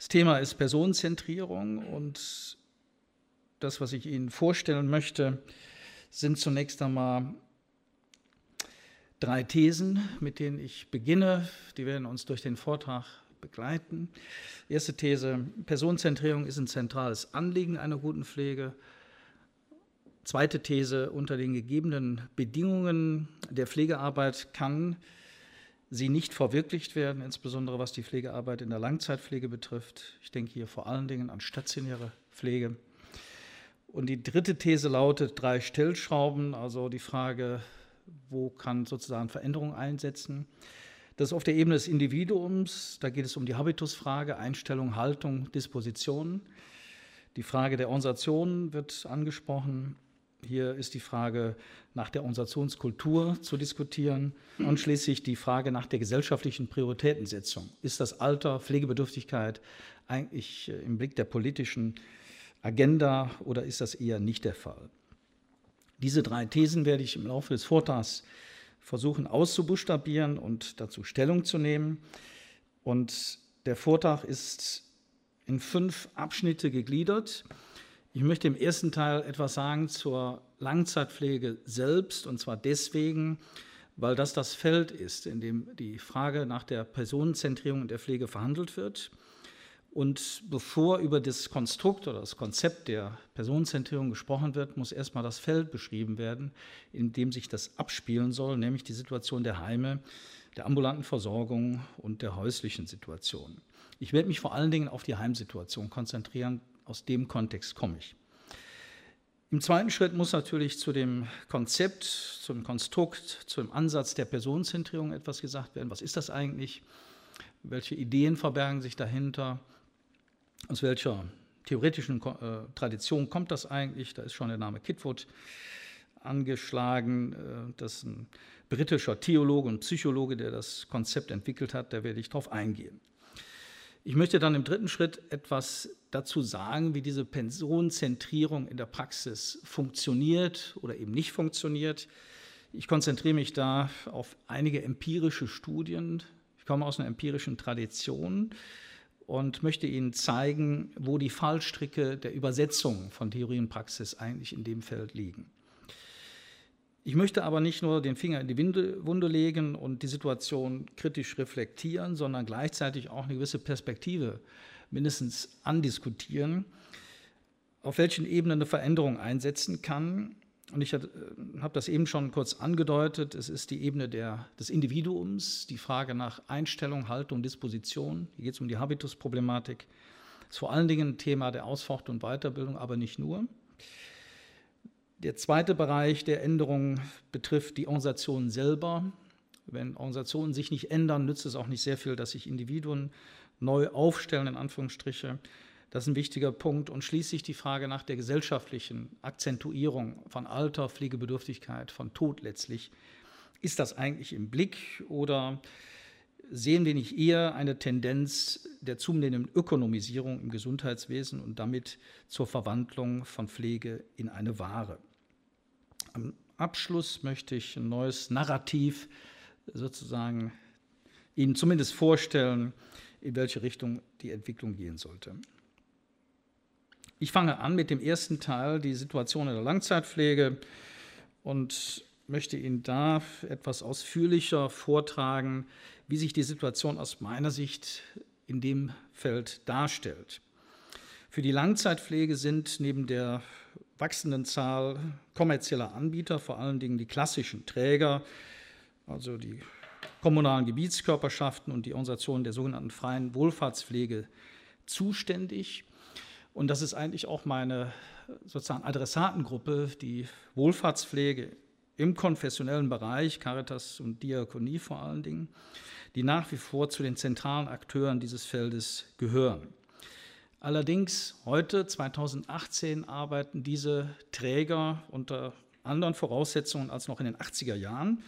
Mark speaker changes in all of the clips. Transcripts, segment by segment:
Speaker 1: Das Thema ist Personenzentrierung und das, was ich Ihnen vorstellen möchte, sind zunächst einmal drei Thesen, mit denen ich beginne. Die werden uns durch den Vortrag begleiten. Erste These, Personenzentrierung ist ein zentrales Anliegen einer guten Pflege. Zweite These, unter den gegebenen Bedingungen der Pflegearbeit kann sie nicht verwirklicht werden, insbesondere was die Pflegearbeit in der Langzeitpflege betrifft. Ich denke hier vor allen Dingen an stationäre Pflege. Und die dritte These lautet drei Stellschrauben, also die Frage, wo kann sozusagen Veränderung einsetzen. Das ist auf der Ebene des Individuums, da geht es um die Habitusfrage, Einstellung, Haltung, Disposition. Die Frage der Organisation wird angesprochen. Hier ist die Frage nach der Organisationskultur zu diskutieren und schließlich die Frage nach der gesellschaftlichen Prioritätensetzung. Ist das Alter, Pflegebedürftigkeit eigentlich im Blick der politischen Agenda oder ist das eher nicht der Fall? Diese drei Thesen werde ich im Laufe des Vortrags versuchen auszubuchstabieren und dazu Stellung zu nehmen. Und der Vortrag ist in fünf Abschnitte gegliedert. Ich möchte im ersten Teil etwas sagen zur Langzeitpflege selbst, und zwar deswegen, weil das das Feld ist, in dem die Frage nach der Personenzentrierung der Pflege verhandelt wird. Und bevor über das Konstrukt oder das Konzept der Personenzentrierung gesprochen wird, muss erstmal das Feld beschrieben werden, in dem sich das abspielen soll, nämlich die Situation der Heime, der ambulanten Versorgung und der häuslichen Situation. Ich werde mich vor allen Dingen auf die Heimsituation konzentrieren. Aus dem Kontext komme ich. Im zweiten Schritt muss natürlich zu dem Konzept, zum Konstrukt, zum Ansatz der Personenzentrierung etwas gesagt werden. Was ist das eigentlich? Welche Ideen verbergen sich dahinter? Aus welcher theoretischen äh, Tradition kommt das eigentlich? Da ist schon der Name Kitwood angeschlagen. Äh, das ist ein britischer Theologe und Psychologe, der das Konzept entwickelt hat. Da werde ich drauf eingehen. Ich möchte dann im dritten Schritt etwas dazu sagen, wie diese Personenzentrierung in der Praxis funktioniert oder eben nicht funktioniert. Ich konzentriere mich da auf einige empirische Studien. Ich komme aus einer empirischen Tradition und möchte Ihnen zeigen, wo die Fallstricke der Übersetzung von Theorie und Praxis eigentlich in dem Feld liegen. Ich möchte aber nicht nur den Finger in die Wunde legen und die Situation kritisch reflektieren, sondern gleichzeitig auch eine gewisse Perspektive mindestens andiskutieren, auf welchen Ebenen eine Veränderung einsetzen kann und ich äh, habe das eben schon kurz angedeutet, es ist die Ebene der, des Individuums, die Frage nach Einstellung, Haltung, Disposition. Hier geht es um die Habitusproblematik. Das ist vor allen Dingen ein Thema der Ausfort- und Weiterbildung, aber nicht nur. Der zweite Bereich der Änderung betrifft die Organisation selber. Wenn Organisationen sich nicht ändern, nützt es auch nicht sehr viel, dass sich Individuen neu aufstellen, in Anführungsstriche. Das ist ein wichtiger Punkt. Und schließlich die Frage nach der gesellschaftlichen Akzentuierung von Alter, Pflegebedürftigkeit, von Tod letztlich. Ist das eigentlich im Blick oder sehen wir nicht eher eine Tendenz der zunehmenden Ökonomisierung im Gesundheitswesen und damit zur Verwandlung von Pflege in eine Ware? Am Abschluss möchte ich ein neues Narrativ sozusagen Ihnen zumindest vorstellen, in welche Richtung die Entwicklung gehen sollte. Ich fange an mit dem ersten Teil, die Situation in der Langzeitpflege und möchte Ihnen da etwas ausführlicher vortragen, wie sich die Situation aus meiner Sicht in dem Feld darstellt. Für die Langzeitpflege sind neben der wachsenden Zahl kommerzieller Anbieter, vor allen Dingen die klassischen Träger, also die kommunalen Gebietskörperschaften und die Organisationen der sogenannten freien Wohlfahrtspflege zuständig. Und das ist eigentlich auch meine sozusagen Adressatengruppe, die Wohlfahrtspflege im konfessionellen Bereich, Caritas und Diakonie vor allen Dingen, die nach wie vor zu den zentralen Akteuren dieses Feldes gehören. Allerdings heute, 2018, arbeiten diese Träger unter anderen Voraussetzungen als noch in den 80er Jahren.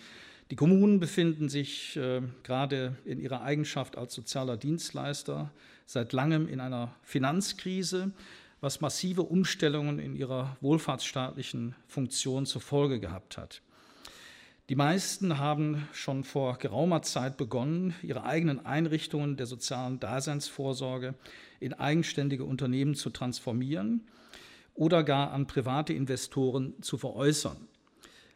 Speaker 1: Die Kommunen befinden sich äh, gerade in ihrer Eigenschaft als sozialer Dienstleister seit langem in einer Finanzkrise, was massive Umstellungen in ihrer wohlfahrtsstaatlichen Funktion zur Folge gehabt hat. Die meisten haben schon vor geraumer Zeit begonnen, ihre eigenen Einrichtungen der sozialen Daseinsvorsorge in eigenständige Unternehmen zu transformieren oder gar an private Investoren zu veräußern.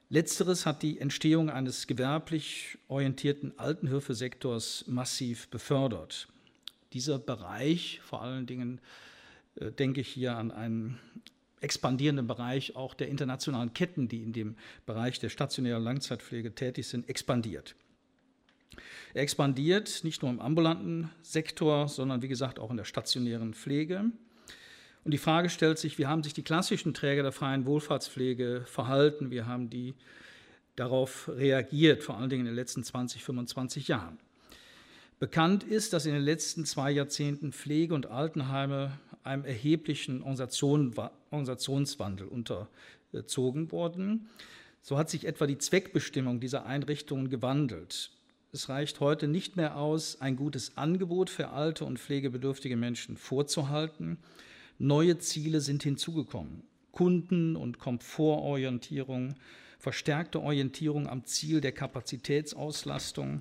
Speaker 1: Letzteres hat die Entstehung eines gewerblich orientierten Altenhilfesektors massiv befördert. Dieser Bereich, vor allen Dingen äh, denke ich hier an einen expandierenden Bereich auch der internationalen Ketten, die in dem Bereich der stationären Langzeitpflege tätig sind, expandiert. Er expandiert nicht nur im ambulanten Sektor, sondern wie gesagt auch in der stationären Pflege. Und die Frage stellt sich, wie haben sich die klassischen Träger der freien Wohlfahrtspflege verhalten? Wie haben die darauf reagiert, vor allen Dingen in den letzten 20, 25 Jahren? Bekannt ist, dass in den letzten zwei Jahrzehnten Pflege- und Altenheime einem erheblichen Organisationswandel unterzogen wurden. So hat sich etwa die Zweckbestimmung dieser Einrichtungen gewandelt. Es reicht heute nicht mehr aus, ein gutes Angebot für alte und pflegebedürftige Menschen vorzuhalten, Neue Ziele sind hinzugekommen. Kunden- und Komfortorientierung, verstärkte Orientierung am Ziel der Kapazitätsauslastung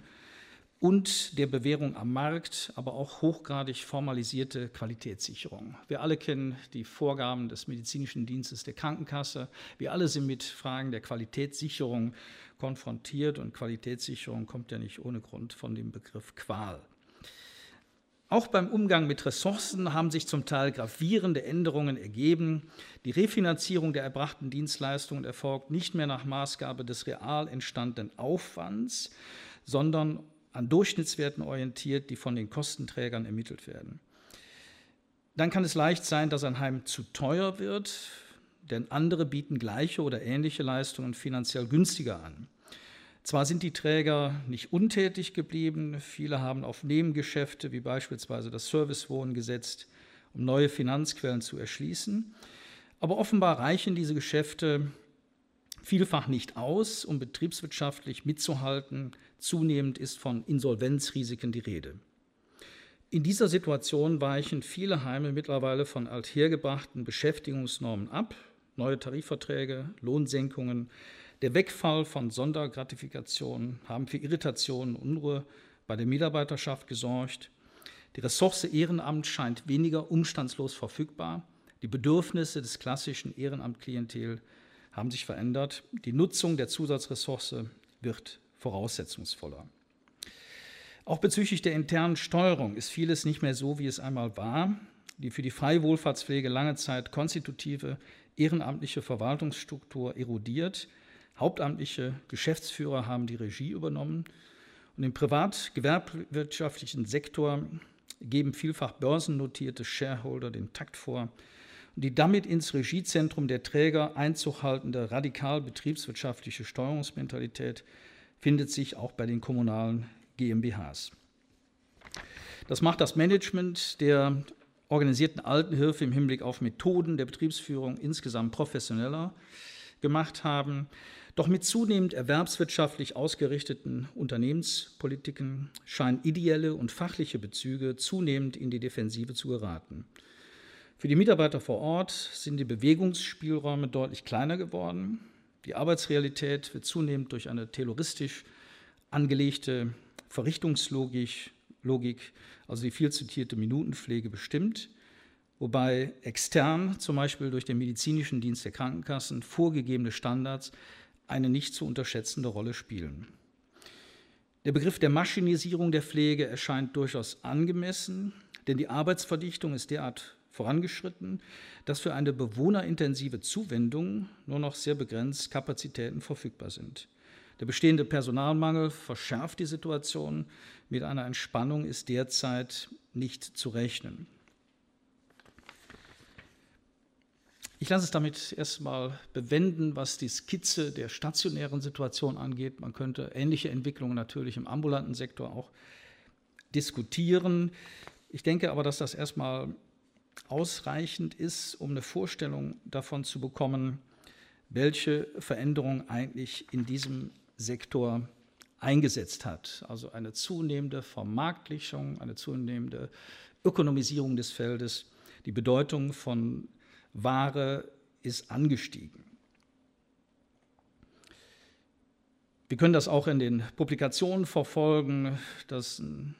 Speaker 1: und der Bewährung am Markt, aber auch hochgradig formalisierte Qualitätssicherung. Wir alle kennen die Vorgaben des medizinischen Dienstes der Krankenkasse. Wir alle sind mit Fragen der Qualitätssicherung konfrontiert und Qualitätssicherung kommt ja nicht ohne Grund von dem Begriff Qual. Auch beim Umgang mit Ressourcen haben sich zum Teil gravierende Änderungen ergeben. Die Refinanzierung der erbrachten Dienstleistungen erfolgt nicht mehr nach Maßgabe des real entstandenen Aufwands, sondern an Durchschnittswerten orientiert, die von den Kostenträgern ermittelt werden. Dann kann es leicht sein, dass ein Heim zu teuer wird, denn andere bieten gleiche oder ähnliche Leistungen finanziell günstiger an. Zwar sind die Träger nicht untätig geblieben, viele haben auf Nebengeschäfte wie beispielsweise das Servicewohnen gesetzt, um neue Finanzquellen zu erschließen, aber offenbar reichen diese Geschäfte vielfach nicht aus, um betriebswirtschaftlich mitzuhalten. Zunehmend ist von Insolvenzrisiken die Rede. In dieser Situation weichen viele Heime mittlerweile von althergebrachten Beschäftigungsnormen ab. Neue Tarifverträge, Lohnsenkungen, der Wegfall von Sondergratifikationen haben für Irritationen und Unruhe bei der Mitarbeiterschaft gesorgt. Die Ressource Ehrenamt scheint weniger umstandslos verfügbar. Die Bedürfnisse des klassischen Ehrenamtklientel haben sich verändert. Die Nutzung der Zusatzressource wird voraussetzungsvoller. Auch bezüglich der internen Steuerung ist vieles nicht mehr so, wie es einmal war. Die für die Freiwohlfahrtspflege lange Zeit konstitutive ehrenamtliche Verwaltungsstruktur erodiert. Hauptamtliche Geschäftsführer haben die Regie übernommen. Und im privat-gewerbwirtschaftlichen Sektor geben vielfach börsennotierte Shareholder den Takt vor. Und die damit ins Regiezentrum der Träger Einzug haltende radikal betriebswirtschaftliche Steuerungsmentalität findet sich auch bei den kommunalen GmbHs. Das macht das Management der organisierten Altenhilfe im Hinblick auf Methoden der Betriebsführung insgesamt professioneller gemacht haben. Doch mit zunehmend erwerbswirtschaftlich ausgerichteten Unternehmenspolitiken scheinen ideelle und fachliche Bezüge zunehmend in die Defensive zu geraten. Für die Mitarbeiter vor Ort sind die Bewegungsspielräume deutlich kleiner geworden. Die Arbeitsrealität wird zunehmend durch eine terroristisch angelegte Verrichtungslogik, Logik, also die viel zitierte Minutenpflege, bestimmt, wobei extern, zum Beispiel durch den medizinischen Dienst der Krankenkassen, vorgegebene Standards eine nicht zu unterschätzende Rolle spielen. Der Begriff der Maschinisierung der Pflege erscheint durchaus angemessen, denn die Arbeitsverdichtung ist derart vorangeschritten, dass für eine bewohnerintensive Zuwendung nur noch sehr begrenzt Kapazitäten verfügbar sind. Der bestehende Personalmangel verschärft die Situation. Mit einer Entspannung ist derzeit nicht zu rechnen. Ich lasse es damit erstmal bewenden, was die Skizze der stationären Situation angeht. Man könnte ähnliche Entwicklungen natürlich im ambulanten Sektor auch diskutieren. Ich denke aber, dass das erstmal ausreichend ist, um eine Vorstellung davon zu bekommen, welche Veränderung eigentlich in diesem Sektor eingesetzt hat. Also eine zunehmende Vermarktlichung, eine zunehmende Ökonomisierung des Feldes, die Bedeutung von Ware ist angestiegen. Wir können das auch in den Publikationen verfolgen. Das ein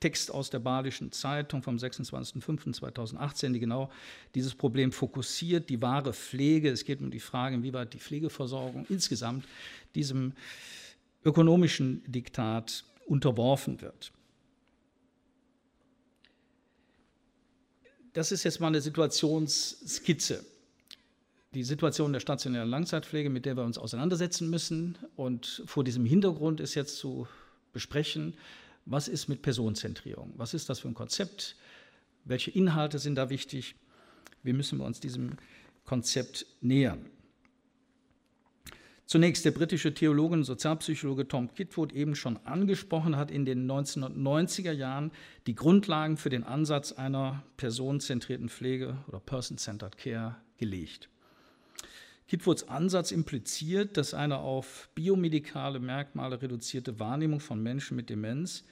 Speaker 1: Text aus der Badischen Zeitung vom 26.05.2018, die genau dieses Problem fokussiert, die wahre Pflege. Es geht um die Frage, inwieweit die Pflegeversorgung insgesamt diesem ökonomischen Diktat unterworfen wird. Das ist jetzt mal eine Situationsskizze. Die Situation der stationären Langzeitpflege, mit der wir uns auseinandersetzen müssen. Und vor diesem Hintergrund ist jetzt zu besprechen, was ist mit Personenzentrierung? Was ist das für ein Konzept? Welche Inhalte sind da wichtig? Wie müssen wir uns diesem Konzept nähern? Zunächst der britische Theologe und Sozialpsychologe Tom Kitwood eben schon angesprochen hat in den 1990er Jahren die Grundlagen für den Ansatz einer personenzentrierten Pflege oder Person-Centered Care gelegt. Kitwoods Ansatz impliziert, dass eine auf biomedikale Merkmale reduzierte Wahrnehmung von Menschen mit Demenz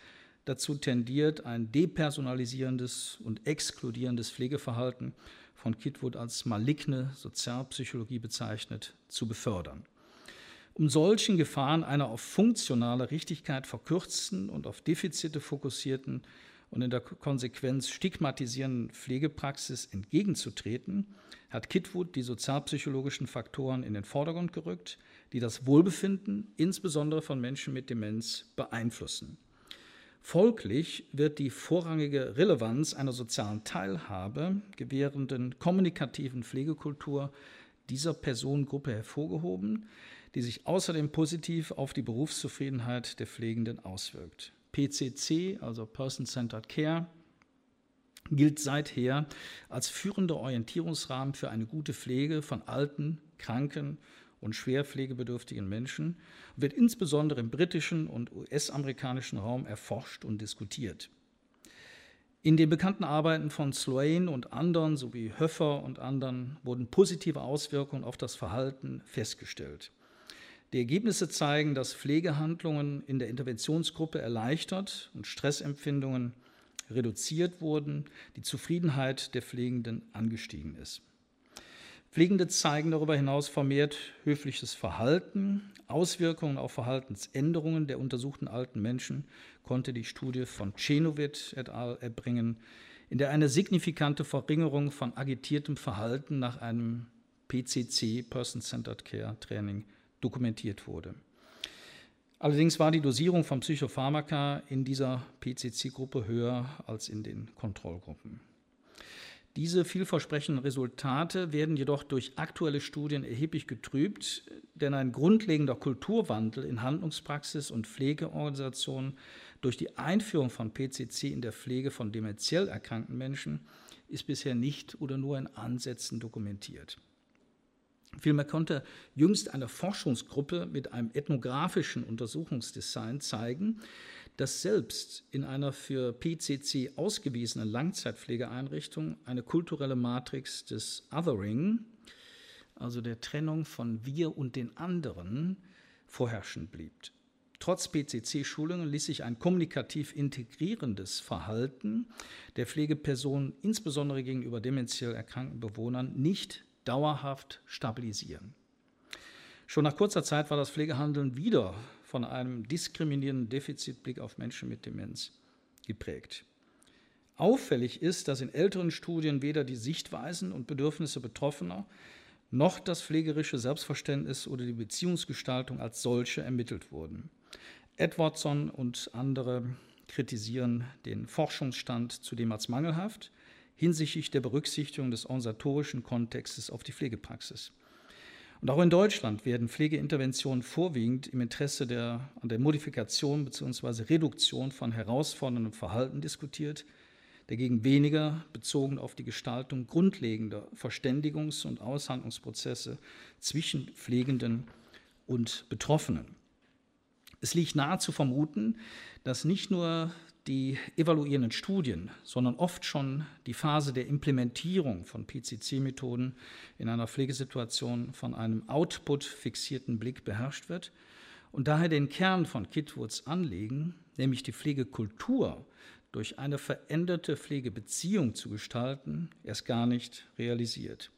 Speaker 1: dazu tendiert, ein depersonalisierendes und exkludierendes Pflegeverhalten von Kitwood als maligne Sozialpsychologie bezeichnet, zu befördern. Um solchen Gefahren einer auf funktionale Richtigkeit verkürzten und auf Defizite fokussierten und in der Konsequenz stigmatisierenden Pflegepraxis entgegenzutreten, hat Kitwood die sozialpsychologischen Faktoren in den Vordergrund gerückt, die das Wohlbefinden insbesondere von Menschen mit Demenz beeinflussen. Folglich wird die vorrangige Relevanz einer sozialen Teilhabe gewährenden kommunikativen Pflegekultur dieser Personengruppe hervorgehoben, die sich außerdem positiv auf die Berufszufriedenheit der Pflegenden auswirkt. PCC, also Person-Centered Care, gilt seither als führender Orientierungsrahmen für eine gute Pflege von alten, kranken und schwer pflegebedürftigen Menschen und wird insbesondere im britischen und US-amerikanischen Raum erforscht und diskutiert. In den bekannten Arbeiten von Sloane und anderen sowie Höffer und anderen wurden positive Auswirkungen auf das Verhalten festgestellt. Die Ergebnisse zeigen, dass Pflegehandlungen in der Interventionsgruppe erleichtert und Stressempfindungen reduziert wurden, die Zufriedenheit der Pflegenden angestiegen ist. Pflegende zeigen darüber hinaus vermehrt höfliches Verhalten. Auswirkungen auf Verhaltensänderungen der untersuchten alten Menschen konnte die Studie von Chenowit et al. erbringen, in der eine signifikante Verringerung von agitiertem Verhalten nach einem PCC, Person-Centered Care Training, dokumentiert wurde. Allerdings war die Dosierung von Psychopharmaka in dieser PCC-Gruppe höher als in den Kontrollgruppen. Diese vielversprechenden Resultate werden jedoch durch aktuelle Studien erheblich getrübt, denn ein grundlegender Kulturwandel in Handlungspraxis und Pflegeorganisationen durch die Einführung von PCC in der Pflege von dementiell erkrankten Menschen ist bisher nicht oder nur in Ansätzen dokumentiert. Vielmehr konnte jüngst eine Forschungsgruppe mit einem ethnografischen Untersuchungsdesign zeigen, dass selbst in einer für PCC ausgewiesenen Langzeitpflegeeinrichtung eine kulturelle Matrix des Othering, also der Trennung von wir und den anderen, vorherrschend blieb. Trotz PCC-Schulungen ließ sich ein kommunikativ integrierendes Verhalten der Pflegepersonen, insbesondere gegenüber dementiell erkrankten Bewohnern, nicht dauerhaft stabilisieren. Schon nach kurzer Zeit war das Pflegehandeln wieder von einem diskriminierenden Defizitblick auf Menschen mit Demenz geprägt. Auffällig ist, dass in älteren Studien weder die Sichtweisen und Bedürfnisse Betroffener noch das pflegerische Selbstverständnis oder die Beziehungsgestaltung als solche ermittelt wurden. Edwardson und andere kritisieren den Forschungsstand zudem als mangelhaft hinsichtlich der Berücksichtigung des organisatorischen Kontextes auf die Pflegepraxis. Und auch in Deutschland werden Pflegeinterventionen vorwiegend im Interesse der, der Modifikation bzw. Reduktion von herausforderndem Verhalten diskutiert, dagegen weniger bezogen auf die Gestaltung grundlegender Verständigungs- und Aushandlungsprozesse zwischen Pflegenden und Betroffenen. Es liegt nahe zu vermuten, dass nicht nur die evaluierenden Studien, sondern oft schon die Phase der Implementierung von PCC-Methoden in einer Pflegesituation von einem Output-fixierten Blick beherrscht wird und daher den Kern von Kitwoods Anliegen, nämlich die Pflegekultur durch eine veränderte Pflegebeziehung zu gestalten, erst gar nicht realisiert.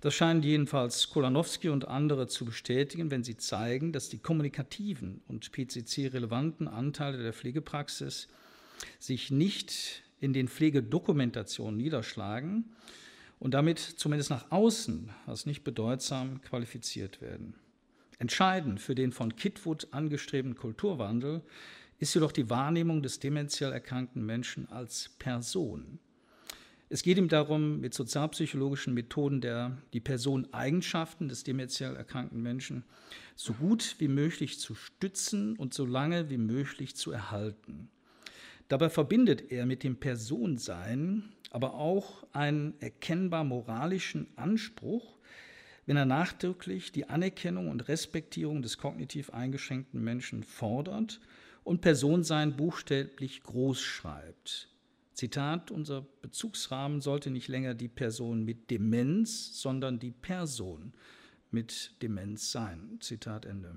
Speaker 1: Das scheinen jedenfalls Kolanowski und andere zu bestätigen, wenn sie zeigen, dass die kommunikativen und PCC-relevanten Anteile der Pflegepraxis sich nicht in den Pflegedokumentationen niederschlagen und damit zumindest nach außen als nicht bedeutsam qualifiziert werden. Entscheidend für den von Kitwood angestrebten Kulturwandel ist jedoch die Wahrnehmung des dementiell erkrankten Menschen als Person. Es geht ihm darum, mit sozialpsychologischen Methoden der, die Personeneigenschaften des dementiell erkrankten Menschen so gut wie möglich zu stützen und so lange wie möglich zu erhalten. Dabei verbindet er mit dem Personsein aber auch einen erkennbar moralischen Anspruch, wenn er nachdrücklich die Anerkennung und Respektierung des kognitiv eingeschränkten Menschen fordert und Personsein buchstäblich groß schreibt. Zitat, unser Bezugsrahmen sollte nicht länger die Person mit Demenz, sondern die Person mit Demenz sein. Zitat Ende.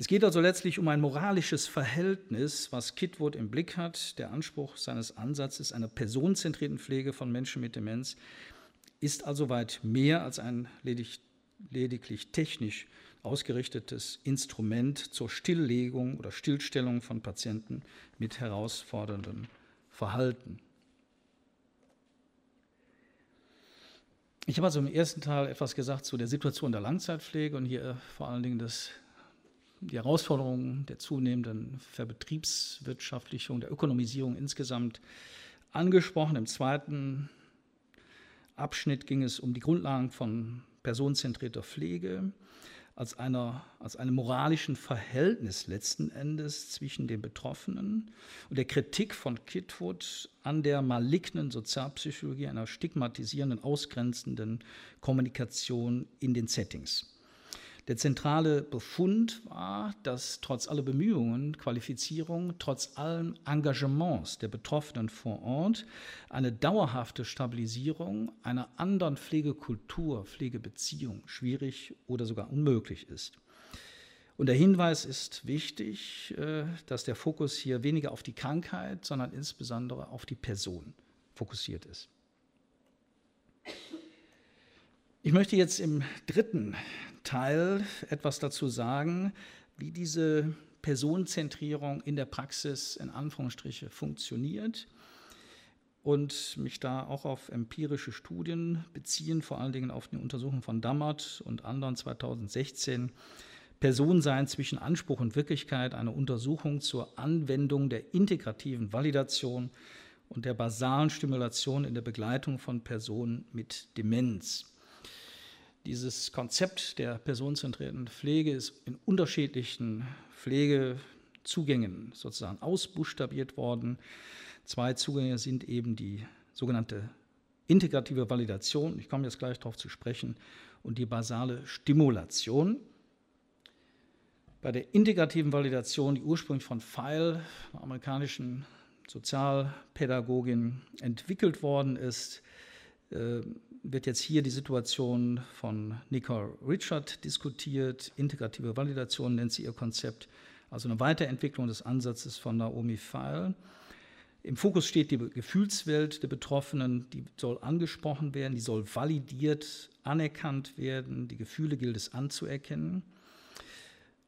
Speaker 1: Es geht also letztlich um ein moralisches Verhältnis, was Kitwood im Blick hat. Der Anspruch seines Ansatzes einer personenzentrierten Pflege von Menschen mit Demenz ist also weit mehr als ein ledig, lediglich technisch ausgerichtetes Instrument zur Stilllegung oder Stillstellung von Patienten mit herausfordernden Verhalten. Ich habe also im ersten Teil etwas gesagt zu der Situation der Langzeitpflege und hier vor allen Dingen das, die Herausforderungen der zunehmenden Verbetriebswirtschaftlichung, der Ökonomisierung insgesamt angesprochen. Im zweiten Abschnitt ging es um die Grundlagen von personenzentrierter Pflege als, einer, als einem moralischen Verhältnis letzten Endes zwischen den Betroffenen und der Kritik von Kitwood an der malignen Sozialpsychologie, einer stigmatisierenden, ausgrenzenden Kommunikation in den Settings. Der zentrale Befund war, dass trotz aller Bemühungen, Qualifizierung, trotz allen Engagements der Betroffenen vor Ort eine dauerhafte Stabilisierung einer anderen Pflegekultur, Pflegebeziehung schwierig oder sogar unmöglich ist. Und der Hinweis ist wichtig, äh, dass der Fokus hier weniger auf die Krankheit, sondern insbesondere auf die Person fokussiert ist. Ich möchte jetzt im dritten Teil etwas dazu sagen, wie diese Personenzentrierung in der Praxis in Anführungsstriche funktioniert und mich da auch auf empirische Studien beziehen, vor allen Dingen auf die Untersuchung von Dammert und anderen 2016. Personensein zwischen Anspruch und Wirklichkeit, eine Untersuchung zur Anwendung der integrativen Validation und der basalen Stimulation in der Begleitung von Personen mit Demenz. Dieses Konzept der personenzentrierten Pflege ist in unterschiedlichen Pflegezugängen sozusagen ausbuchstabiert worden. Zwei Zugänge sind eben die sogenannte integrative Validation, ich komme jetzt gleich darauf zu sprechen, und die basale Stimulation. Bei der integrativen Validation, die ursprünglich von Feil, einer amerikanischen Sozialpädagogin, entwickelt worden ist, äh, wird jetzt hier die Situation von Nicole Richard diskutiert. Integrative Validation nennt sie ihr Konzept, also eine Weiterentwicklung des Ansatzes von Naomi Feil. Im Fokus steht die Gefühlswelt der Betroffenen, die soll angesprochen werden, die soll validiert, anerkannt werden, die Gefühle gilt es anzuerkennen.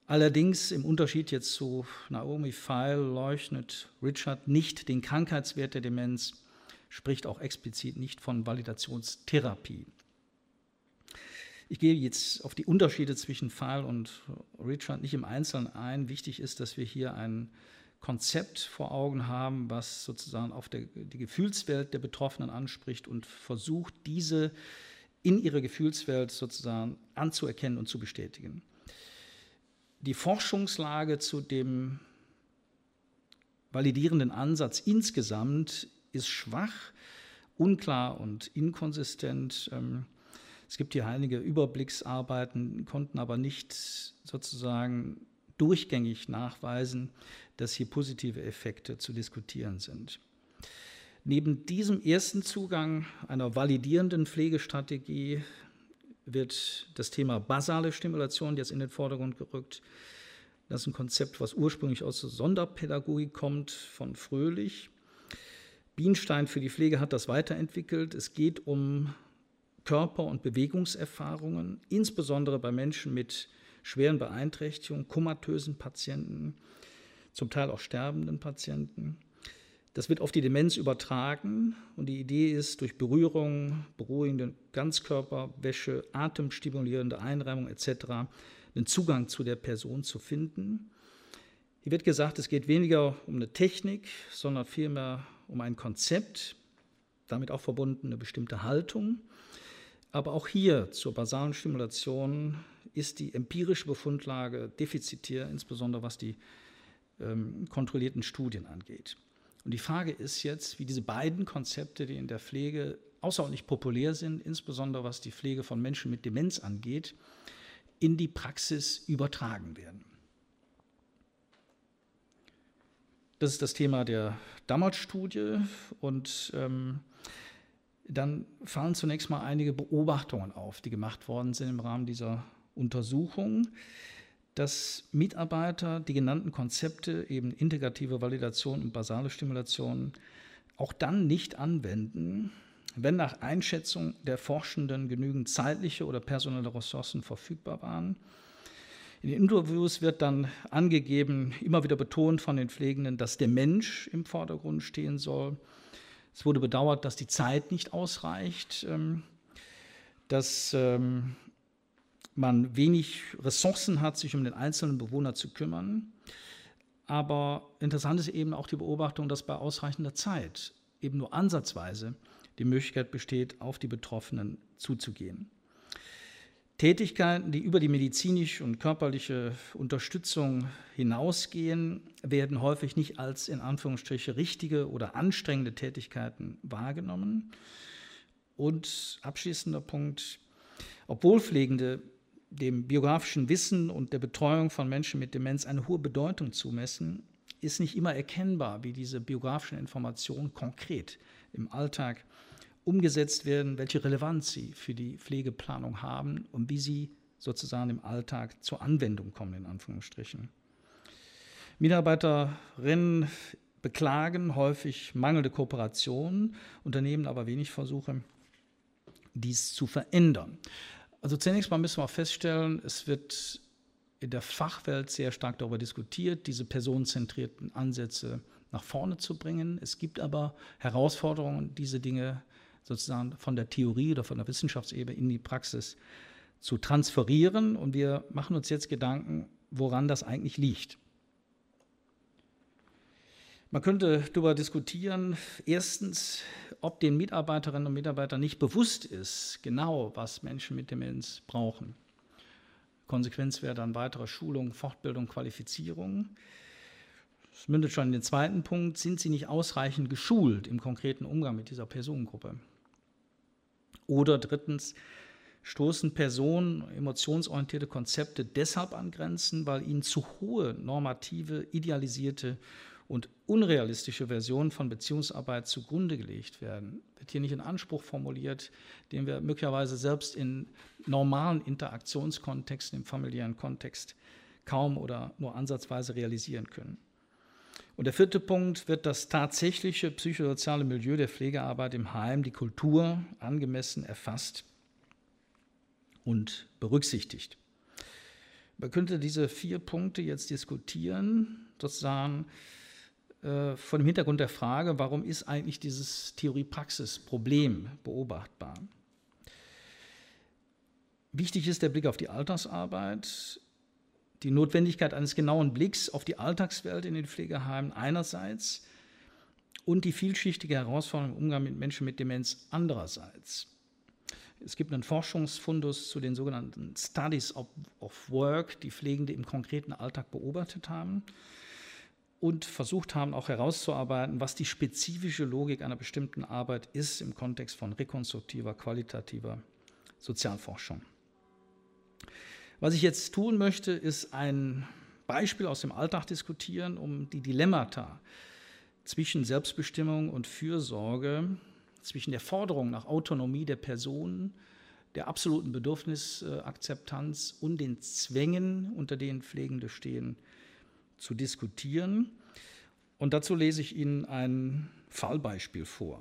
Speaker 1: Allerdings im Unterschied jetzt zu Naomi Feil leuchtet Richard nicht den Krankheitswert der Demenz, spricht auch explizit nicht von Validationstherapie. Ich gehe jetzt auf die Unterschiede zwischen Fall und Richard nicht im Einzelnen ein. Wichtig ist, dass wir hier ein Konzept vor Augen haben, was sozusagen auf der, die Gefühlswelt der Betroffenen anspricht und versucht, diese in ihrer Gefühlswelt sozusagen anzuerkennen und zu bestätigen. Die Forschungslage zu dem validierenden Ansatz insgesamt ist schwach, unklar und inkonsistent. Ähm, es gibt hier einige Überblicksarbeiten, konnten aber nicht sozusagen durchgängig nachweisen, dass hier positive Effekte zu diskutieren sind. Neben diesem ersten Zugang einer validierenden Pflegestrategie wird das Thema basale Stimulation jetzt in den Vordergrund gerückt. Das ist ein Konzept, was ursprünglich aus der Sonderpädagogik kommt, von Fröhlich. Bienstein für die Pflege hat das weiterentwickelt. Es geht um Körper- und Bewegungserfahrungen, insbesondere bei Menschen mit schweren Beeinträchtigungen, komatösen Patienten, zum Teil auch sterbenden Patienten. Das wird auf die Demenz übertragen und die Idee ist, durch Berührung, beruhigende Ganzkörperwäsche, atemstimulierende Einreimung etc. einen Zugang zu der Person zu finden. Hier wird gesagt, es geht weniger um eine Technik, sondern vielmehr um ein Konzept, damit auch verbunden eine bestimmte Haltung. Aber auch hier zur basalen Stimulation ist die empirische Befundlage defizitär, insbesondere was die ähm, kontrollierten Studien angeht. Und die Frage ist jetzt, wie diese beiden Konzepte, die in der Pflege außerordentlich populär sind, insbesondere was die Pflege von Menschen mit Demenz angeht, in die Praxis übertragen werden. Das ist das Thema der Dammert-Studie und ähm, dann fallen zunächst mal einige Beobachtungen auf, die gemacht worden sind im Rahmen dieser Untersuchung dass Mitarbeiter die genannten Konzepte, eben integrative Validation und basale Stimulation, auch dann nicht anwenden, wenn nach Einschätzung der Forschenden genügend zeitliche oder personelle Ressourcen verfügbar waren. In den Interviews wird dann angegeben, immer wieder betont von den Pflegenden, dass der Mensch im Vordergrund stehen soll. Es wurde bedauert, dass die Zeit nicht ausreicht, ähm, dass ähm, man wenig Ressourcen hat, sich um den einzelnen Bewohner zu kümmern. Aber interessant ist eben auch die Beobachtung, dass bei ausreichender Zeit eben nur ansatzweise die Möglichkeit besteht, auf die Betroffenen zuzugehen. Tätigkeiten, die über die medizinische und körperliche Unterstützung hinausgehen, werden häufig nicht als in Anführungsstriche richtige oder anstrengende Tätigkeiten wahrgenommen. Und abschließender Punkt, obwohl Pflegende dem biografischen Wissen und der Betreuung von Menschen mit Demenz eine hohe Bedeutung zumessen, ist nicht immer erkennbar, wie diese biografischen Informationen konkret im Alltag umgesetzt werden, welche Relevanz sie für die Pflegeplanung haben und wie sie sozusagen im Alltag zur Anwendung kommen, in Anführungsstrichen. Mitarbeiterinnen beklagen häufig mangelnde Kooperation, unternehmen aber wenig Versuche, dies zu verändern. Also zunächst mal müssen wir feststellen, es wird in der Fachwelt sehr stark darüber diskutiert, diese personenzentrierten Ansätze nach vorne zu bringen. Es gibt aber Herausforderungen, diese Dinge sozusagen von der Theorie oder von der Wissenschaftsebene in die Praxis zu transferieren. Und wir machen uns jetzt Gedanken, woran das eigentlich liegt. Man könnte darüber diskutieren, erstens, ob den Mitarbeiterinnen und Mitarbeitern nicht bewusst ist, genau was Menschen mit Demenz brauchen. Konsequenz wäre dann weitere Schulung, Fortbildung, Qualifizierung. Das mündet schon in den zweiten Punkt. Sind sie nicht ausreichend geschult im konkreten Umgang mit dieser Personengruppe? Oder drittens, stoßen Personen emotionsorientierte Konzepte deshalb an Grenzen, weil ihnen zu hohe normative, idealisierte und unrealistische Versionen von Beziehungsarbeit zugrunde gelegt werden, wird hier nicht ein Anspruch formuliert, den wir möglicherweise selbst in normalen Interaktionskontexten, im familiären Kontext kaum oder nur ansatzweise realisieren können. Und der vierte Punkt wird das tatsächliche psychosoziale Milieu der Pflegearbeit im Heim, die Kultur angemessen erfasst und berücksichtigt. Man könnte diese vier Punkte jetzt diskutieren, sozusagen äh, vor dem Hintergrund der Frage, warum ist eigentlich dieses Theorie-Praxis-Problem beobachtbar? Wichtig ist der Blick auf die Alltagsarbeit, die Notwendigkeit eines genauen Blicks auf die Alltagswelt in den Pflegeheimen einerseits und die vielschichtige Herausforderung im Umgang mit Menschen mit Demenz andererseits. Es gibt einen Forschungsfundus zu den sogenannten Studies of, of Work, die Pflegende im konkreten Alltag beobachtet haben und versucht haben auch herauszuarbeiten, was die spezifische Logik einer bestimmten Arbeit ist im Kontext von rekonstruktiver, qualitativer Sozialforschung. Was ich jetzt tun möchte, ist ein Beispiel aus dem Alltag diskutieren, um die Dilemmata zwischen Selbstbestimmung und Fürsorge, zwischen der Forderung nach Autonomie der Person, der absoluten Bedürfnisakzeptanz und den Zwängen, unter denen Pflegende stehen, zu diskutieren. Und dazu lese ich Ihnen ein Fallbeispiel vor.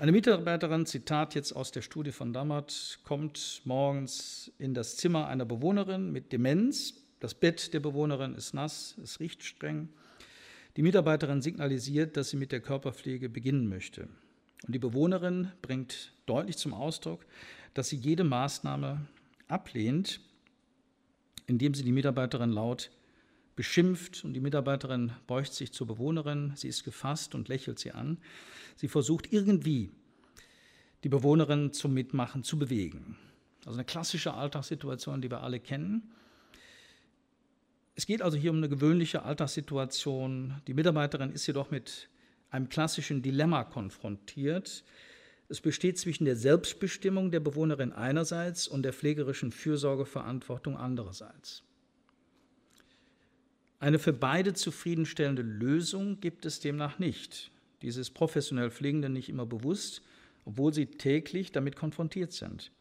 Speaker 1: Eine Mitarbeiterin, Zitat jetzt aus der Studie von Dammert, kommt morgens in das Zimmer einer Bewohnerin mit Demenz. Das Bett der Bewohnerin ist nass, es riecht streng. Die Mitarbeiterin signalisiert, dass sie mit der Körperpflege beginnen möchte. Und die Bewohnerin bringt deutlich zum Ausdruck, dass sie jede Maßnahme ablehnt, indem sie die Mitarbeiterin laut beschimpft und die Mitarbeiterin beugt sich zur Bewohnerin, sie ist gefasst und lächelt sie an. Sie versucht irgendwie die Bewohnerin zum Mitmachen zu bewegen. Also eine klassische Alltagssituation, die wir alle kennen. Es geht also hier um eine gewöhnliche Alltagssituation. Die Mitarbeiterin ist jedoch mit einem klassischen Dilemma konfrontiert. Es besteht zwischen der Selbstbestimmung der Bewohnerin einerseits und der pflegerischen Fürsorgeverantwortung andererseits. Eine für beide zufriedenstellende Lösung gibt es demnach nicht. Dieses professionell Pflegenden nicht immer bewusst, obwohl sie täglich damit konfrontiert sind.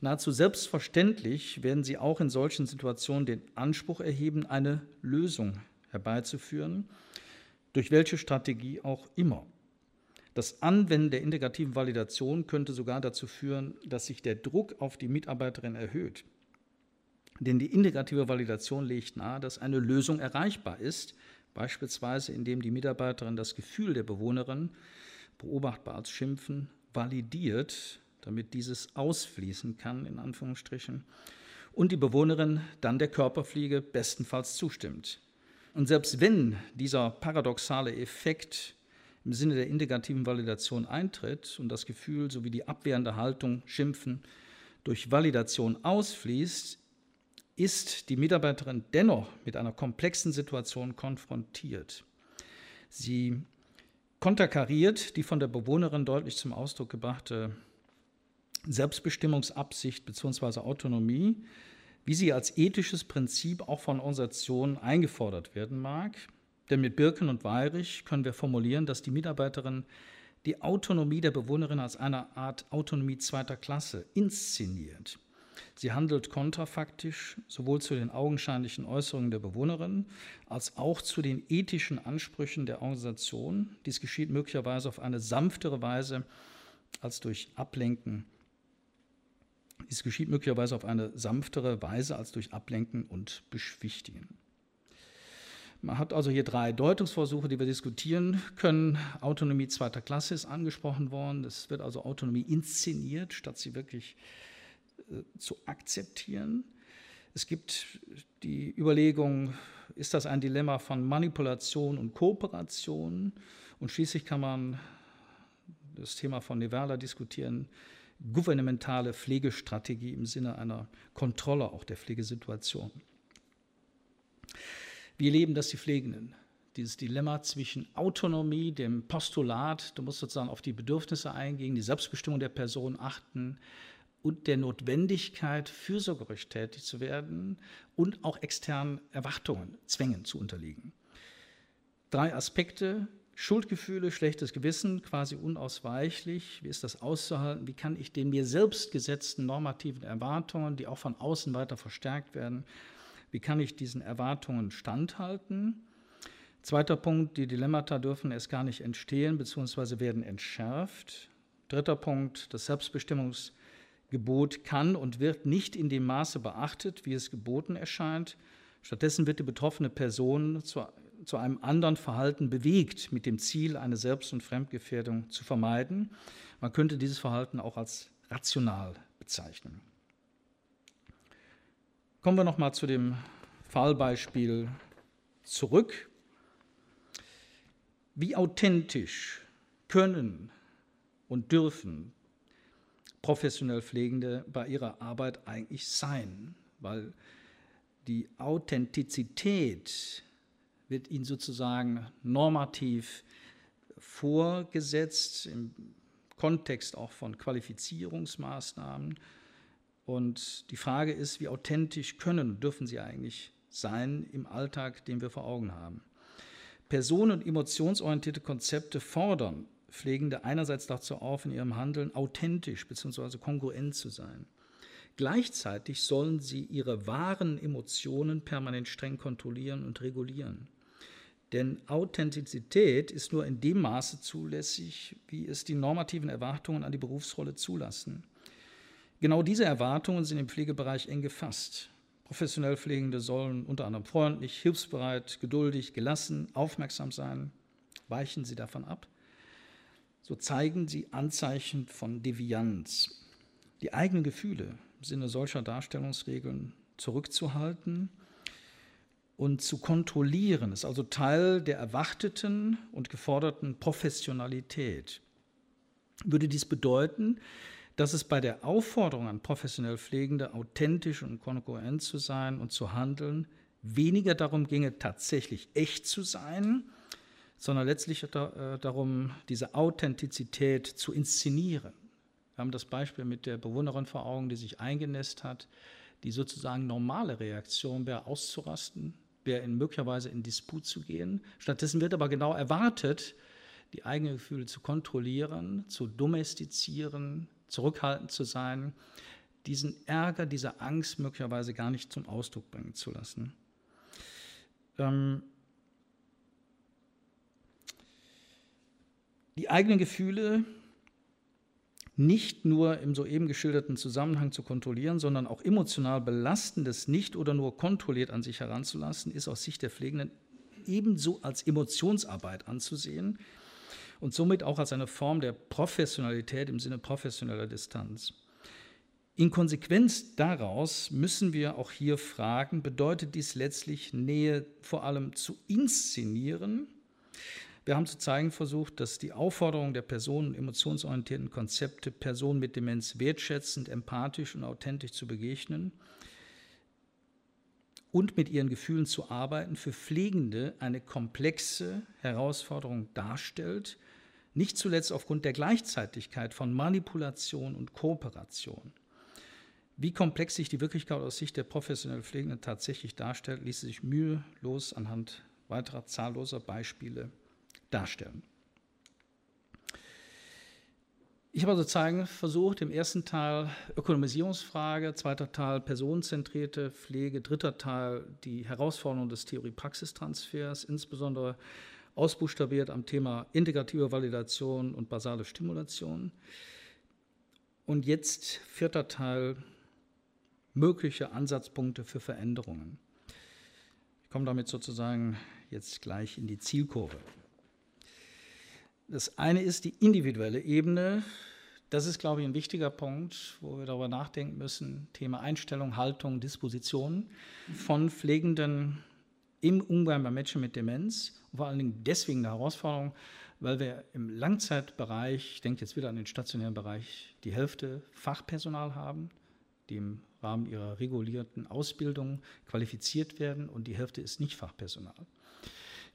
Speaker 1: Nahezu selbstverständlich werden sie auch in solchen Situationen den Anspruch erheben, eine Lösung herbeizuführen, durch welche Strategie auch immer. Das Anwenden der integrativen Validation könnte sogar dazu führen, dass sich der Druck auf die Mitarbeiterin erhöht. Denn die integrative Validation legt nahe, dass eine Lösung erreichbar ist, beispielsweise indem die Mitarbeiterin das Gefühl der Bewohnerin, beobachtbar als Schimpfen, validiert, damit dieses ausfließen kann, in Anführungsstrichen, und die Bewohnerin dann der Körperpflege bestenfalls zustimmt. Und selbst wenn dieser paradoxale Effekt im Sinne der integrativen Validation eintritt und das Gefühl sowie die abwehrende Haltung, Schimpfen, durch Validation ausfließt, ist die Mitarbeiterin dennoch mit einer komplexen Situation konfrontiert. Sie konterkariert die von der Bewohnerin deutlich zum Ausdruck gebrachte Selbstbestimmungsabsicht bzw. Autonomie, wie sie als ethisches Prinzip auch von Organisationen eingefordert werden mag. Denn mit Birken und Weirich können wir formulieren, dass die Mitarbeiterin die Autonomie der Bewohnerin als eine Art Autonomie zweiter Klasse inszeniert. Sie handelt kontrafaktisch sowohl zu den augenscheinlichen Äußerungen der Bewohnerin als auch zu den ethischen Ansprüchen der Organisation. Dies geschieht möglicherweise auf eine sanftere Weise als durch Ablenken. Dies geschieht möglicherweise auf eine sanftere Weise als durch Ablenken und Beschwichtigen. Man hat also hier drei Deutungsversuche, die wir diskutieren können. Autonomie zweiter Klasse ist angesprochen worden. Es wird also Autonomie inszeniert, statt sie wirklich äh, zu akzeptieren. Es gibt die Überlegung, ist das ein Dilemma von Manipulation und Kooperation? Und schließlich kann man das Thema von Nevala diskutieren, gouvernementale Pflegestrategie im Sinne einer Kontrolle auch der Pflegesituation. Wie erleben das die Pflegenden? Dieses Dilemma zwischen Autonomie, dem Postulat, du musst sozusagen auf die Bedürfnisse eingehen, die Selbstbestimmung der Person achten, und der Notwendigkeit, fürsorgerisch tätig zu werden und auch externen Erwartungen, Zwängen zu unterliegen. Drei Aspekte, Schuldgefühle, schlechtes Gewissen, quasi unausweichlich. Wie ist das auszuhalten? Wie kann ich den mir selbst gesetzten normativen Erwartungen, die auch von außen weiter verstärkt werden, wie kann ich diesen Erwartungen standhalten? Zweiter Punkt, die Dilemmata dürfen erst gar nicht entstehen bzw. werden entschärft. Dritter Punkt, das Selbstbestimmungs- Gebot kann und wird nicht in dem Maße beachtet, wie es geboten erscheint. Stattdessen wird die betroffene Person zu, zu einem anderen Verhalten bewegt, mit dem Ziel, eine Selbst- und Fremdgefährdung zu vermeiden. Man könnte dieses Verhalten auch als rational bezeichnen. Kommen wir nochmal zu dem Fallbeispiel zurück. Wie authentisch können und dürfen professionell Pflegende bei ihrer Arbeit eigentlich sein, weil die Authentizität wird ihnen sozusagen normativ vorgesetzt im Kontext auch von Qualifizierungsmaßnahmen. Und die Frage ist, wie authentisch können und dürfen sie eigentlich sein im Alltag, den wir vor Augen haben. Personen- und emotionsorientierte Konzepte fordern Pflegende einerseits dazu auf, in ihrem Handeln authentisch bzw. kongruent zu sein. Gleichzeitig sollen sie ihre wahren Emotionen permanent streng kontrollieren und regulieren. Denn Authentizität ist nur in dem Maße zulässig, wie es die normativen Erwartungen an die Berufsrolle zulassen. Genau diese Erwartungen sind im Pflegebereich eng gefasst. Professionell Pflegende sollen unter anderem freundlich, hilfsbereit, geduldig, gelassen, aufmerksam sein. Weichen sie davon ab, so zeigen sie Anzeichen von Devianz. Die eigenen Gefühle im Sinne solcher Darstellungsregeln zurückzuhalten und zu kontrollieren, ist also Teil der erwarteten und geforderten Professionalität. Würde dies bedeuten, dass es bei der Aufforderung an professionell Pflegende, authentisch und konkurrent zu sein und zu handeln, weniger darum ginge, tatsächlich echt zu sein, sondern letztlich äh, darum, diese Authentizität zu inszenieren. Wir haben das Beispiel mit der Bewohnerin vor Augen, die sich eingenässt hat. Die sozusagen normale Reaktion wäre auszurasten, wäre in, möglicherweise in Disput zu gehen. Stattdessen wird aber genau erwartet, die eigenen Gefühle zu kontrollieren, zu domestizieren, zurückhaltend zu sein, diesen Ärger, diese Angst möglicherweise gar nicht zum Ausdruck bringen zu lassen. Ähm die eigenen Gefühle nicht nur im soeben geschilderten Zusammenhang zu kontrollieren, sondern auch emotional Belastendes nicht oder nur kontrolliert an sich heranzulassen, ist aus Sicht der Pflegenden ebenso als Emotionsarbeit anzusehen und somit auch als eine Form der Professionalität im Sinne professioneller Distanz. In Konsequenz daraus müssen wir auch hier fragen, bedeutet dies letztlich Nähe vor allem zu inszenieren? Wir haben zu zeigen versucht, dass die Aufforderung der personen- emotionsorientierten Konzepte, Personen mit Demenz wertschätzend, empathisch und authentisch zu begegnen und mit ihren Gefühlen zu arbeiten, für Pflegende eine komplexe Herausforderung darstellt, nicht zuletzt aufgrund der Gleichzeitigkeit von Manipulation und Kooperation. Wie komplex sich die Wirklichkeit aus Sicht der professionell Pflegenden tatsächlich darstellt, ließ sich mühelos anhand weiterer zahlloser Beispiele darstellen. Ich habe also zeigen versucht, im ersten Teil Ökonomisierungsfrage, zweiter Teil personenzentrierte Pflege, dritter Teil die Herausforderung des Theorie-Praxistransfers, insbesondere ausbuchstabiert am Thema integrative Validation und basale Stimulation. Und jetzt vierter Teil, mögliche Ansatzpunkte für Veränderungen. Ich komme damit sozusagen jetzt gleich in die Zielkurve. Das eine ist die individuelle Ebene. Das ist, glaube ich, ein wichtiger Punkt, wo wir darüber nachdenken müssen. Thema Einstellung, Haltung, Disposition von Pflegenden im Umgang bei Menschen mit Demenz. Und vor allen Dingen deswegen eine Herausforderung, weil wir im Langzeitbereich, ich denke jetzt wieder an den stationären Bereich, die Hälfte Fachpersonal haben, die im Rahmen ihrer regulierten Ausbildung qualifiziert werden und die Hälfte ist nicht Fachpersonal.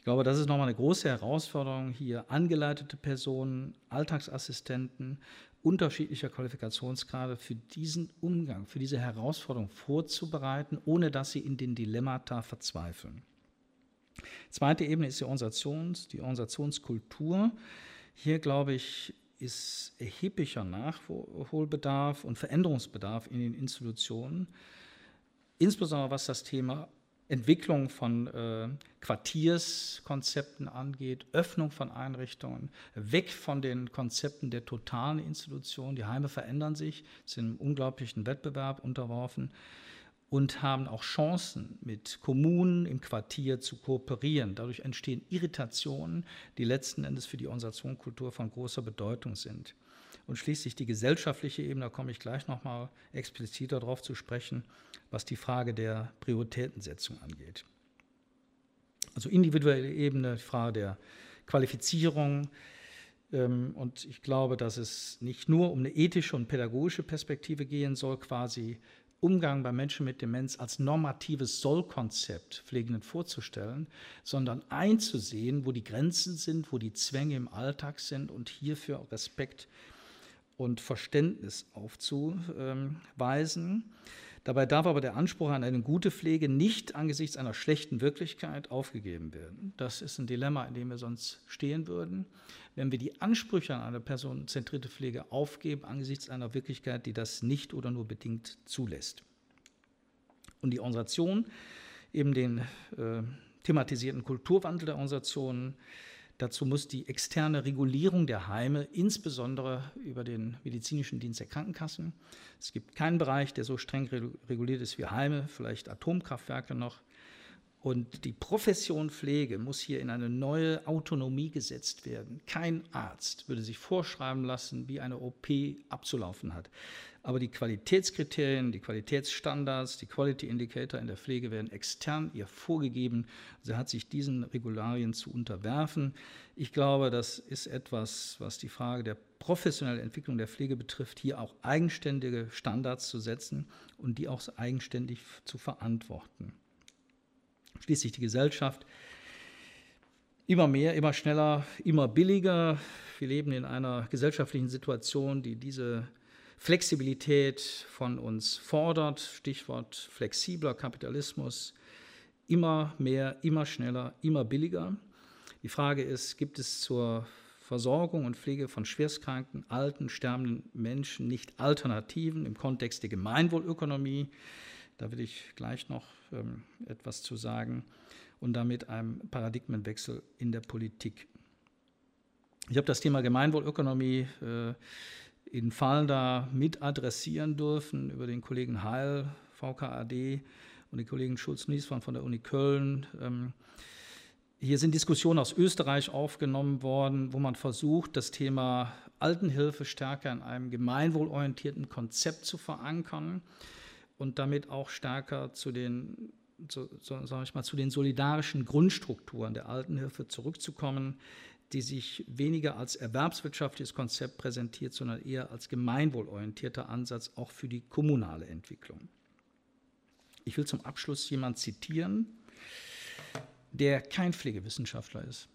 Speaker 1: Ich glaube, das ist nochmal eine große Herausforderung, hier angeleitete Personen, Alltagsassistenten unterschiedlicher Qualifikationsgrade für diesen Umgang, für diese Herausforderung vorzubereiten, ohne dass sie in den Dilemmata verzweifeln. Zweite Ebene ist die Organisations, die Organisationskultur. Hier, glaube ich, ist erheblicher Nachholbedarf und Veränderungsbedarf in den Institutionen, insbesondere was das Thema Entwicklung von äh, Quartierskonzepten angeht, Öffnung von Einrichtungen, weg von den Konzepten der totalen Institution. Die Heime verändern sich, sind einem unglaublichen Wettbewerb unterworfen und haben auch Chancen, mit Kommunen im Quartier zu kooperieren. Dadurch entstehen Irritationen, die letzten Endes für die Organisationskultur von großer Bedeutung sind. Und schließlich die gesellschaftliche Ebene, da komme ich gleich nochmal expliziter darauf zu sprechen, was die Frage der Prioritätensetzung angeht. Also individuelle Ebene, die Frage der Qualifizierung. Ähm, und ich glaube, dass es nicht nur um eine ethische und pädagogische Perspektive gehen soll, quasi Umgang bei Menschen mit Demenz als normatives Sollkonzept Pflegenden vorzustellen, sondern einzusehen, wo die Grenzen sind, wo die Zwänge im Alltag sind und hierfür Respekt und Verständnis aufzuweisen. Dabei darf aber der Anspruch an eine gute Pflege nicht angesichts einer schlechten Wirklichkeit aufgegeben werden. Das ist ein Dilemma, in dem wir sonst stehen würden wenn wir die Ansprüche an eine personenzentrierte Pflege aufgeben angesichts einer Wirklichkeit, die das nicht oder nur bedingt zulässt. Und die Organisation, eben den, äh, thematisierten Kulturwandel der Organisationen. Dazu muss die externe Regulierung der Heime, insbesondere über den medizinischen Dienst der Krankenkassen. Es gibt keinen Bereich, der so streng reguliert ist wie Heime, vielleicht Atomkraftwerke noch. Und die Profession Pflege muss hier in eine neue Autonomie gesetzt werden. Kein Arzt würde sich vorschreiben lassen, wie eine OP abzulaufen hat. Aber die Qualitätskriterien, die Qualitätsstandards, die Quality Indicator in der Pflege werden extern ihr vorgegeben. Sie hat sich diesen Regularien zu unterwerfen. Ich glaube, das ist etwas, was die Frage der professionellen Entwicklung der Pflege betrifft, hier auch eigenständige Standards zu setzen und die auch eigenständig zu verantworten schließlich die Gesellschaft. Immer mehr, immer schneller, immer billiger. Wir leben in einer gesellschaftlichen Situation, die diese Flexibilität von uns fordert. Stichwort flexibler Kapitalismus. Immer mehr, immer schneller, immer billiger. Die Frage ist, gibt es zur Versorgung und Pflege von schwerstkranken, alten, sterbenden Menschen nicht Alternativen im Kontext der Gemeinwohlökonomie? Da will ich gleich noch ähm, etwas zu sagen und damit einem Paradigmenwechsel in der Politik. Ich habe das Thema Gemeinwohlökonomie äh, in Falda mit adressieren dürfen über den Kollegen Heil, VKAD und den Kollegen Schulz-Niesmann von der Uni Köln. Ähm, hier sind Diskussionen aus Österreich aufgenommen worden, wo man versucht, das Thema Altenhilfe stärker in einem gemeinwohlorientierten Konzept zu verankern und damit auch stärker zu den, zu, sag ich mal, zu den solidarischen Grundstrukturen der Altenhilfe zurückzukommen, die sich weniger als erwerbswirtschaftliches Konzept präsentiert, sondern eher als gemeinwohlorientierter Ansatz auch für die kommunale Entwicklung. Ich will zum Abschluss jemanden zitieren, der kein Pflegewissenschaftler ist,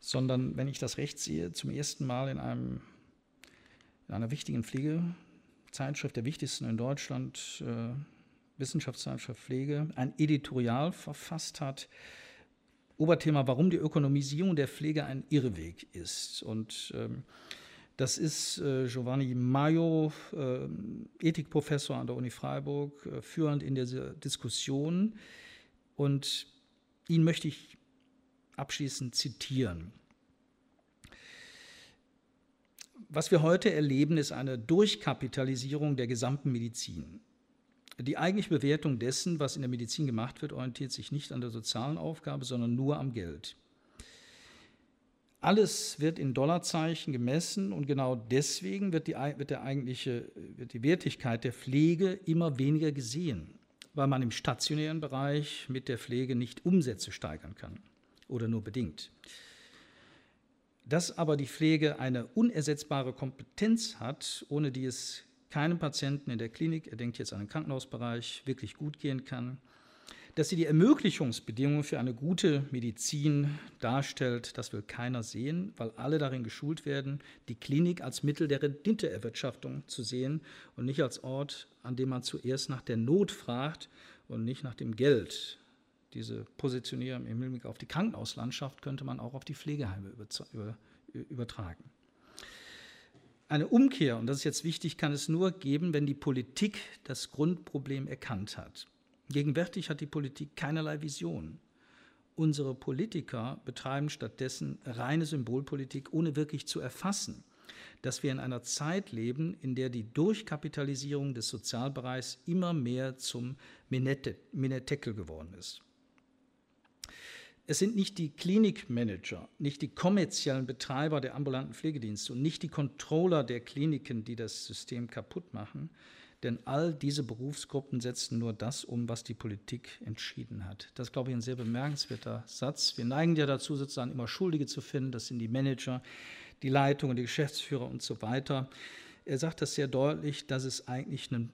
Speaker 1: sondern, wenn ich das recht sehe, zum ersten Mal in, einem, in einer wichtigen Pflege Zeitschrift, der wichtigsten in Deutschland, äh, Wissenschaftszeitschrift Pflege, ein Editorial verfasst hat. Oberthema, warum die Ökonomisierung der Pflege ein Irrweg ist. Und ähm, das ist äh, Giovanni Maio, äh, Ethikprofessor an der Uni Freiburg, äh, führend in dieser Diskussion. Und ihn möchte ich abschließend zitieren. Was wir heute erleben, ist eine Durchkapitalisierung der gesamten Medizin. Die eigentliche Bewertung dessen, was in der Medizin gemacht wird, orientiert sich nicht an der sozialen Aufgabe, sondern nur am Geld. Alles wird in Dollarzeichen gemessen und genau deswegen wird die, wird der eigentliche, wird die Wertigkeit der Pflege immer weniger gesehen, weil man im stationären Bereich mit der Pflege nicht Umsätze steigern kann oder nur bedingt. Dass aber die Pflege eine unersetzbare Kompetenz hat, ohne die es keinem Patienten in der Klinik, er denkt jetzt an den Krankenhausbereich, wirklich gut gehen kann, dass sie die Ermöglichungsbedingungen für eine gute Medizin darstellt, das will keiner sehen, weil alle darin geschult werden, die Klinik als Mittel der Renditeerwirtschaftung zu sehen und nicht als Ort, an dem man zuerst nach der Not fragt und nicht nach dem Geld diese Positionierung im Hinblick auf die Krankenhauslandschaft könnte man auch auf die Pflegeheime übertragen. Eine Umkehr, und das ist jetzt wichtig, kann es nur geben, wenn die Politik das Grundproblem erkannt hat. Gegenwärtig hat die Politik keinerlei Vision. Unsere Politiker betreiben stattdessen reine Symbolpolitik, ohne wirklich zu erfassen, dass wir in einer Zeit leben, in der die Durchkapitalisierung des Sozialbereichs immer mehr zum Mineteckel geworden ist. Es sind nicht die Klinikmanager, nicht die kommerziellen Betreiber der ambulanten Pflegedienste und nicht die Controller der Kliniken, die das System kaputt machen, denn all diese Berufsgruppen setzen nur das um, was die Politik entschieden hat. Das ist, glaube ich, ein sehr bemerkenswerter Satz. Wir neigen ja dazu, sozusagen immer Schuldige zu finden. Das sind die Manager, die Leitungen, die Geschäftsführer und so weiter. Er sagt das sehr deutlich, dass es eigentlich einen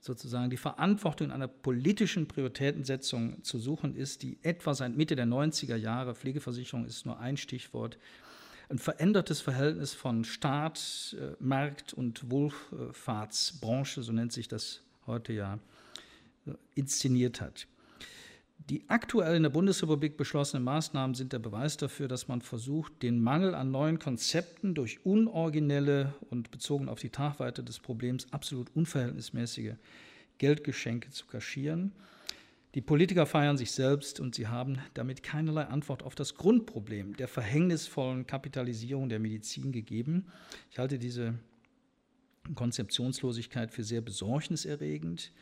Speaker 1: sozusagen die Verantwortung in einer politischen Prioritätensetzung zu suchen ist, die etwa seit Mitte der 90er Jahre, Pflegeversicherung ist nur ein Stichwort, ein verändertes Verhältnis von Staat, äh, Markt und Wohlfahrtsbranche, so nennt sich das heute ja, äh, inszeniert hat. Die aktuell in der Bundesrepublik beschlossenen Maßnahmen sind der Beweis dafür, dass man versucht, den Mangel an neuen Konzepten durch unoriginelle und bezogen auf die Tragweite des Problems absolut unverhältnismäßige Geldgeschenke zu kaschieren. Die Politiker feiern sich selbst und sie haben damit keinerlei Antwort auf das Grundproblem der verhängnisvollen Kapitalisierung der Medizin gegeben. Ich halte diese Konzeptionslosigkeit für sehr besorgniserregend.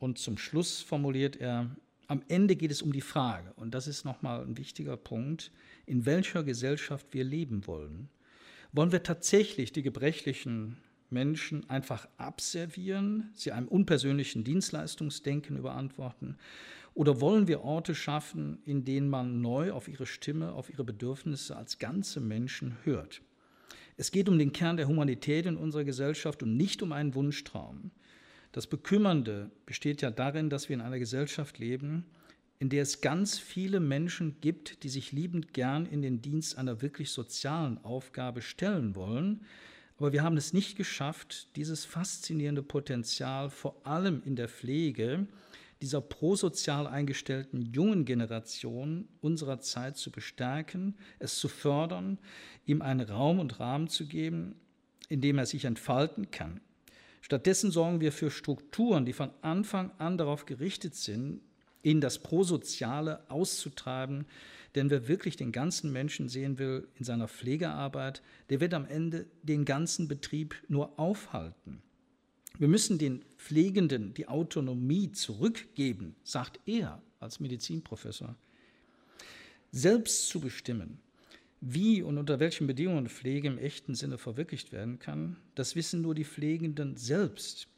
Speaker 1: Und zum Schluss formuliert er, am Ende geht es um die Frage, und das ist nochmal ein wichtiger Punkt, in welcher Gesellschaft wir leben wollen. Wollen wir tatsächlich die gebrechlichen Menschen einfach abservieren, sie einem unpersönlichen Dienstleistungsdenken überantworten? Oder wollen wir Orte schaffen, in denen man neu auf ihre Stimme, auf ihre Bedürfnisse als ganze Menschen hört? Es geht um den Kern der Humanität in unserer Gesellschaft und nicht um einen Wunschtraum. Das Bekümmernde besteht ja darin, dass wir in einer Gesellschaft leben, in der es ganz viele Menschen gibt, die sich liebend gern in den Dienst einer wirklich sozialen Aufgabe stellen wollen. Aber wir haben es nicht geschafft, dieses faszinierende Potenzial vor allem in der Pflege dieser prosozial eingestellten jungen Generation unserer Zeit zu bestärken, es zu fördern, ihm einen Raum und Rahmen zu geben, in dem er sich entfalten kann. Stattdessen sorgen wir für Strukturen, die von Anfang an darauf gerichtet sind, ihn das Prosoziale auszutreiben. Denn wer wirklich den ganzen Menschen sehen will in seiner Pflegearbeit, der wird am Ende den ganzen Betrieb nur aufhalten. Wir müssen den Pflegenden die Autonomie zurückgeben, sagt er als Medizinprofessor. Selbst zu bestimmen, wie und unter welchen Bedingungen Pflege im echten Sinne verwirklicht werden kann, das wissen nur die Pflegenden selbst.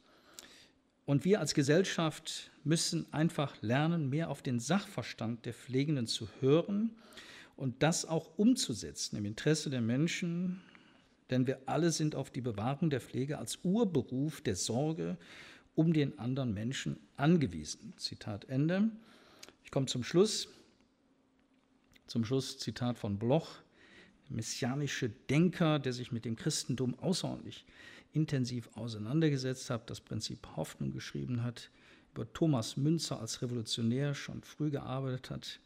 Speaker 1: Und wir als Gesellschaft müssen einfach lernen, mehr auf den Sachverstand der Pflegenden zu hören und das auch umzusetzen im Interesse der Menschen, denn wir alle sind auf die Bewahrung der Pflege als Urberuf der Sorge um den anderen Menschen angewiesen. Zitat Ende. Ich komme zum Schluss. Zum Schluss Zitat von Bloch, messianische Denker, der sich mit dem Christentum außerordentlich intensiv auseinandergesetzt hat, das Prinzip Hoffnung geschrieben hat, über Thomas Münzer als Revolutionär schon früh gearbeitet hat.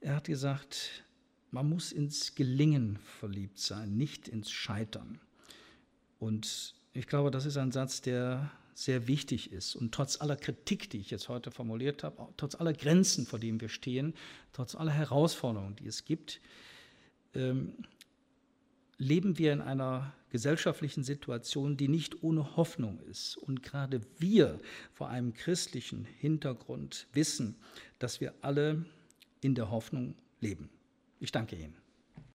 Speaker 1: Er hat gesagt, man muss ins Gelingen verliebt sein, nicht ins Scheitern. Und ich glaube, das ist ein Satz, der sehr wichtig ist. Und trotz aller Kritik, die ich jetzt heute formuliert habe, trotz aller Grenzen, vor denen wir stehen, trotz aller Herausforderungen, die es gibt, ähm, leben wir in einer gesellschaftlichen Situation, die nicht ohne Hoffnung ist. Und gerade wir vor einem christlichen Hintergrund wissen, dass wir alle in der Hoffnung leben. Ich danke Ihnen.